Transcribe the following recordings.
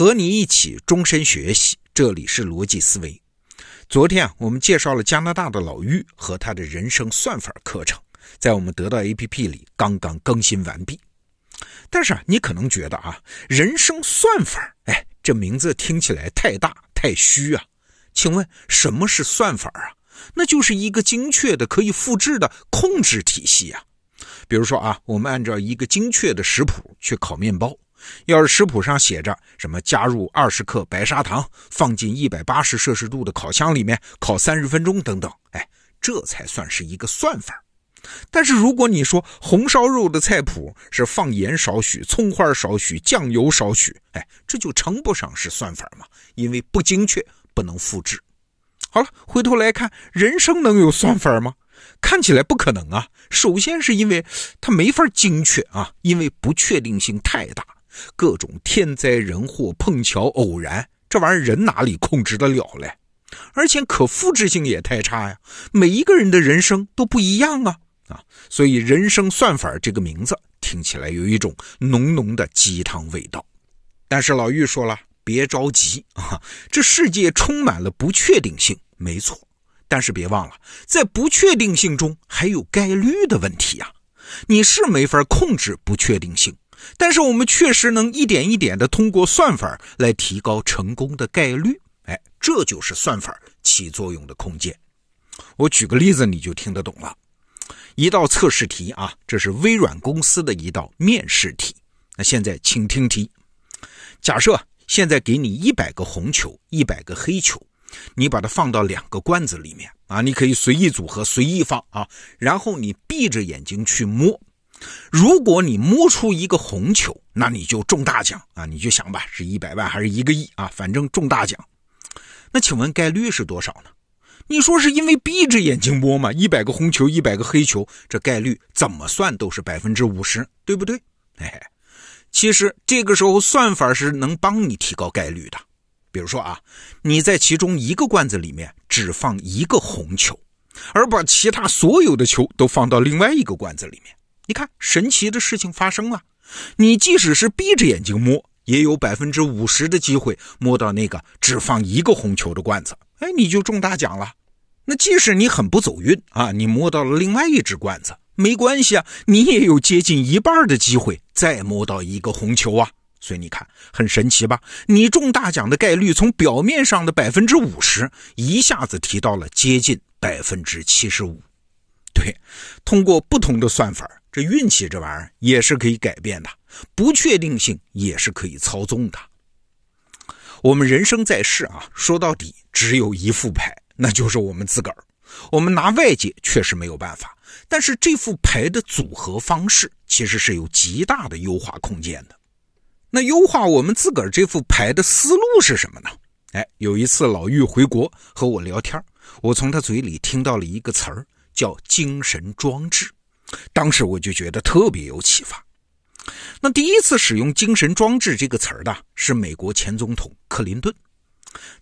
和你一起终身学习，这里是逻辑思维。昨天啊，我们介绍了加拿大的老玉和他的人生算法课程，在我们得到 APP 里刚刚更新完毕。但是啊，你可能觉得啊，人生算法，哎，这名字听起来太大太虚啊。请问什么是算法啊？那就是一个精确的可以复制的控制体系啊。比如说啊，我们按照一个精确的食谱去烤面包，要是食谱上写着什么加入二十克白砂糖，放进一百八十摄氏度的烤箱里面烤三十分钟等等，哎，这才算是一个算法。但是如果你说红烧肉的菜谱是放盐少许，葱花少许，酱油少许，哎，这就称不上是算法嘛，因为不精确，不能复制。好了，回头来看，人生能有算法吗？看起来不可能啊！首先是因为它没法精确啊，因为不确定性太大，各种天灾人祸、碰巧偶然，这玩意儿人哪里控制得了嘞？而且可复制性也太差呀，每一个人的人生都不一样啊啊！所以“人生算法”这个名字听起来有一种浓浓的鸡汤味道。但是老玉说了，别着急啊，这世界充满了不确定性，没错。但是别忘了，在不确定性中还有概率的问题呀。你是没法控制不确定性，但是我们确实能一点一点的通过算法来提高成功的概率。哎，这就是算法起作用的空间。我举个例子，你就听得懂了。一道测试题啊，这是微软公司的一道面试题。那现在请听题：假设现在给你一百个红球，一百个黑球。你把它放到两个罐子里面啊，你可以随意组合、随意放啊，然后你闭着眼睛去摸。如果你摸出一个红球，那你就中大奖啊！你就想吧，是一百万还是一个亿啊？反正中大奖。那请问概率是多少呢？你说是因为闭着眼睛摸嘛？一百个红球，一百个黑球，这概率怎么算都是百分之五十，对不对？哎，其实这个时候算法是能帮你提高概率的。比如说啊，你在其中一个罐子里面只放一个红球，而把其他所有的球都放到另外一个罐子里面，你看神奇的事情发生了。你即使是闭着眼睛摸，也有百分之五十的机会摸到那个只放一个红球的罐子，哎，你就中大奖了。那即使你很不走运啊，你摸到了另外一只罐子，没关系啊，你也有接近一半的机会再摸到一个红球啊。所以你看，很神奇吧？你中大奖的概率从表面上的百分之五十，一下子提到了接近百分之七十五。对，通过不同的算法，这运气这玩意儿也是可以改变的，不确定性也是可以操纵的。我们人生在世啊，说到底只有一副牌，那就是我们自个儿。我们拿外界确实没有办法，但是这副牌的组合方式其实是有极大的优化空间的。那优化我们自个儿这副牌的思路是什么呢？哎，有一次老玉回国和我聊天，我从他嘴里听到了一个词儿，叫“精神装置”。当时我就觉得特别有启发。那第一次使用“精神装置”这个词儿的是美国前总统克林顿。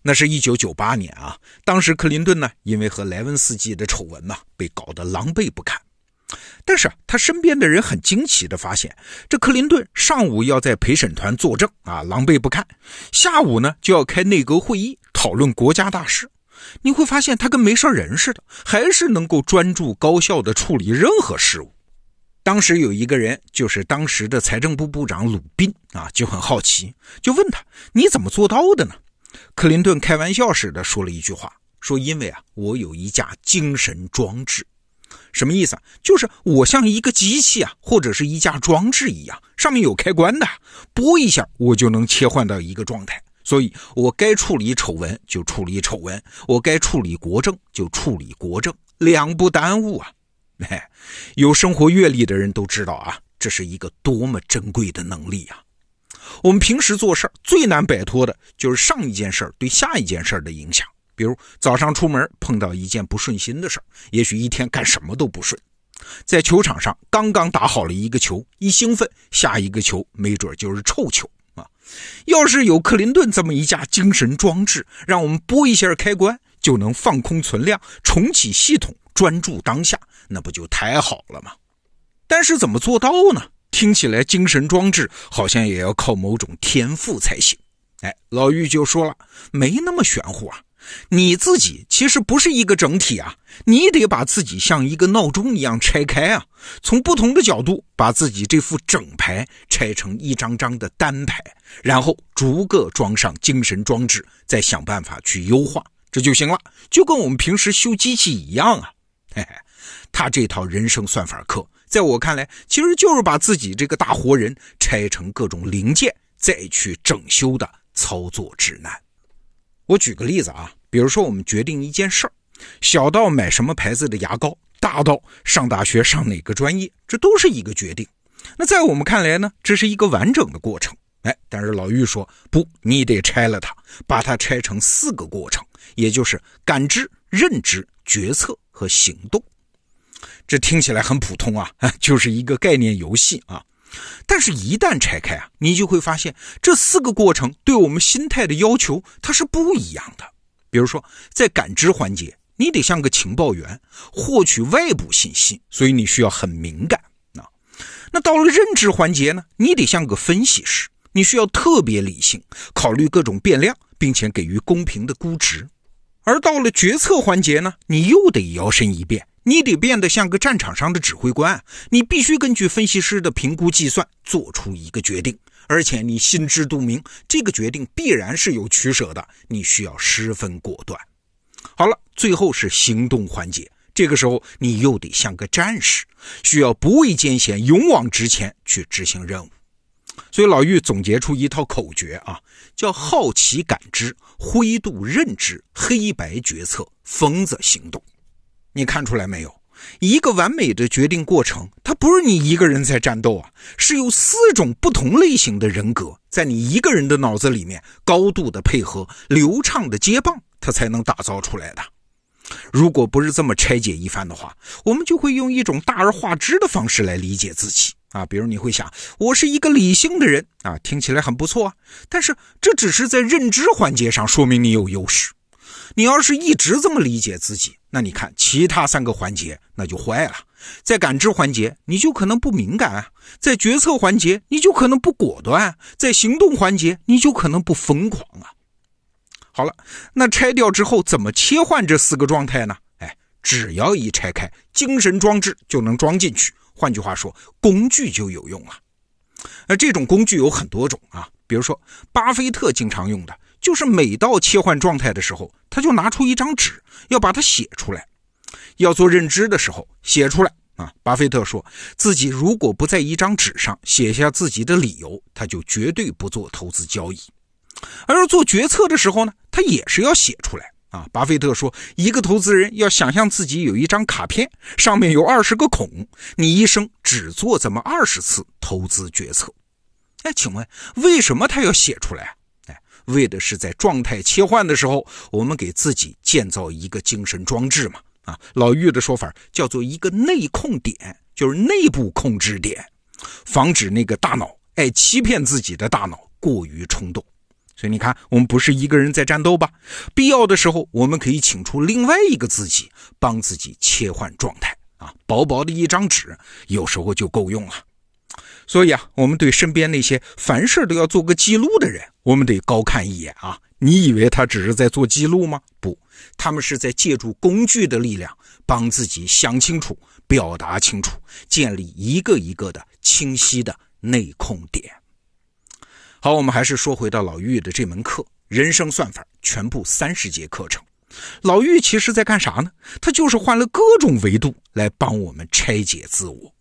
那是一九九八年啊，当时克林顿呢，因为和莱文斯基的丑闻呢，被搞得狼狈不堪。但是他身边的人很惊奇地发现，这克林顿上午要在陪审团作证啊，狼狈不堪；下午呢就要开内阁会议讨论国家大事。你会发现他跟没事人似的，还是能够专注高效的处理任何事务。当时有一个人，就是当时的财政部部长鲁宾啊，就很好奇，就问他：“你怎么做到的呢？”克林顿开玩笑似的说了一句话：“说因为啊，我有一架精神装置。”什么意思啊？就是我像一个机器啊，或者是一架装置一样，上面有开关的，拨一下我就能切换到一个状态。所以我该处理丑闻就处理丑闻，我该处理国政就处理国政，两不耽误啊！哎，有生活阅历的人都知道啊，这是一个多么珍贵的能力啊！我们平时做事最难摆脱的就是上一件事对下一件事的影响。比如早上出门碰到一件不顺心的事也许一天干什么都不顺。在球场上刚刚打好了一个球，一兴奋，下一个球没准就是臭球啊！要是有克林顿这么一架精神装置，让我们拨一下开关就能放空存量，重启系统，专注当下，那不就太好了吗？但是怎么做到呢？听起来精神装置好像也要靠某种天赋才行。哎，老玉就说了，没那么玄乎啊。你自己其实不是一个整体啊，你得把自己像一个闹钟一样拆开啊，从不同的角度把自己这副整牌拆成一张张的单牌，然后逐个装上精神装置，再想办法去优化，这就行了。就跟我们平时修机器一样啊。嘿嘿，他这套人生算法课，在我看来，其实就是把自己这个大活人拆成各种零件，再去整修的操作指南。我举个例子啊。比如说，我们决定一件事儿，小到买什么牌子的牙膏，大到上大学上哪个专业，这都是一个决定。那在我们看来呢，这是一个完整的过程。哎，但是老玉说不，你得拆了它，把它拆成四个过程，也就是感知、认知、决策和行动。这听起来很普通啊，就是一个概念游戏啊。但是，一旦拆开啊，你就会发现这四个过程对我们心态的要求它是不一样的。比如说，在感知环节，你得像个情报员，获取外部信息，所以你需要很敏感啊。那到了认知环节呢，你得像个分析师，你需要特别理性，考虑各种变量，并且给予公平的估值。而到了决策环节呢，你又得摇身一变，你得变得像个战场上的指挥官，你必须根据分析师的评估计算做出一个决定。而且你心知肚明，这个决定必然是有取舍的，你需要十分果断。好了，最后是行动环节，这个时候你又得像个战士，需要不畏艰险，勇往直前去执行任务。所以老玉总结出一套口诀啊，叫好奇感知、灰度认知、黑白决策、疯子行动。你看出来没有？一个完美的决定过程，它不是你一个人在战斗啊，是由四种不同类型的人格在你一个人的脑子里面高度的配合、流畅的接棒，它才能打造出来的。如果不是这么拆解一番的话，我们就会用一种大而化之的方式来理解自己啊。比如你会想，我是一个理性的人啊，听起来很不错啊，但是这只是在认知环节上说明你有优势。你要是一直这么理解自己，那你看其他三个环节那就坏了。在感知环节，你就可能不敏感啊；在决策环节，你就可能不果断；在行动环节，你就可能不疯狂啊。好了，那拆掉之后怎么切换这四个状态呢？哎，只要一拆开，精神装置就能装进去。换句话说，工具就有用了。那这种工具有很多种啊，比如说巴菲特经常用的。就是每到切换状态的时候，他就拿出一张纸，要把它写出来。要做认知的时候，写出来啊。巴菲特说自己如果不在一张纸上写下自己的理由，他就绝对不做投资交易。而做决策的时候呢，他也是要写出来啊。巴菲特说，一个投资人要想象自己有一张卡片，上面有二十个孔，你一生只做这么二十次投资决策。哎，请问为什么他要写出来？为的是在状态切换的时候，我们给自己建造一个精神装置嘛？啊，老玉的说法叫做一个内控点，就是内部控制点，防止那个大脑爱欺骗自己的大脑过于冲动。所以你看，我们不是一个人在战斗吧？必要的时候，我们可以请出另外一个自己，帮自己切换状态啊。薄薄的一张纸，有时候就够用了。所以啊，我们对身边那些凡事都要做个记录的人，我们得高看一眼啊！你以为他只是在做记录吗？不，他们是在借助工具的力量，帮自己想清楚、表达清楚，建立一个一个的清晰的内控点。好，我们还是说回到老玉的这门课——人生算法，全部三十节课程。老玉其实在干啥呢？他就是换了各种维度来帮我们拆解自我。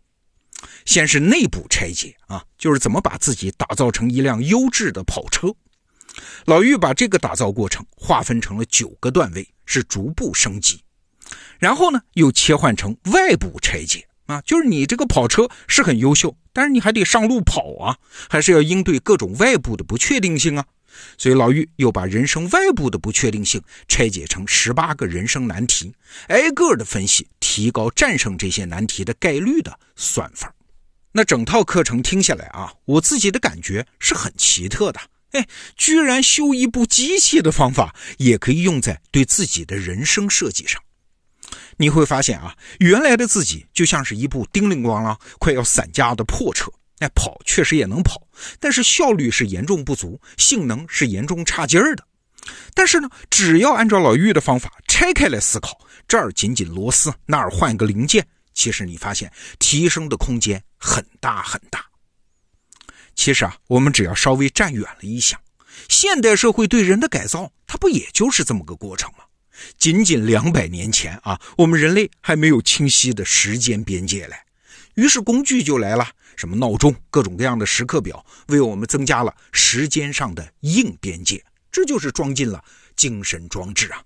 先是内部拆解啊，就是怎么把自己打造成一辆优质的跑车。老玉把这个打造过程划分成了九个段位，是逐步升级。然后呢，又切换成外部拆解啊，就是你这个跑车是很优秀，但是你还得上路跑啊，还是要应对各种外部的不确定性啊。所以老玉又把人生外部的不确定性拆解成十八个人生难题，挨个的分析，提高战胜这些难题的概率的算法。那整套课程听下来啊，我自己的感觉是很奇特的。哎，居然修一部机器的方法也可以用在对自己的人生设计上。你会发现啊，原来的自己就像是一部叮铃咣啷、快要散架的破车哎，跑确实也能跑，但是效率是严重不足，性能是严重差劲儿的。但是呢，只要按照老玉的方法拆开来思考，这儿紧紧螺丝，那儿换个零件，其实你发现提升的空间很大很大。其实啊，我们只要稍微站远了一想，现代社会对人的改造，它不也就是这么个过程吗？仅仅两百年前啊，我们人类还没有清晰的时间边界嘞，于是工具就来了，什么闹钟、各种各样的时刻表，为我们增加了时间上的硬边界，这就是装进了精神装置啊。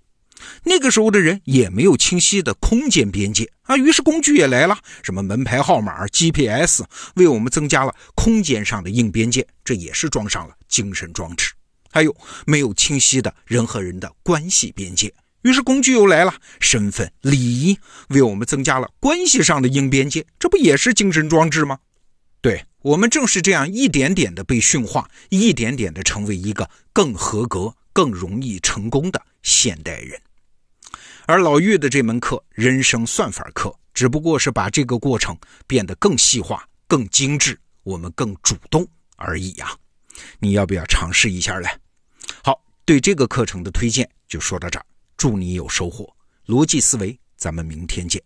那个时候的人也没有清晰的空间边界啊，于是工具也来了，什么门牌号码、GPS，为我们增加了空间上的硬边界，这也是装上了精神装置。还有没有清晰的人和人的关系边界？于是工具又来了，身份、礼仪，为我们增加了关系上的硬边界，这不也是精神装置吗？对我们正是这样一点点的被驯化，一点点的成为一个更合格、更容易成功的现代人。而老岳的这门课——人生算法课，只不过是把这个过程变得更细化、更精致，我们更主动而已呀。你要不要尝试一下嘞？好，对这个课程的推荐就说到这儿。祝你有收获，逻辑思维，咱们明天见。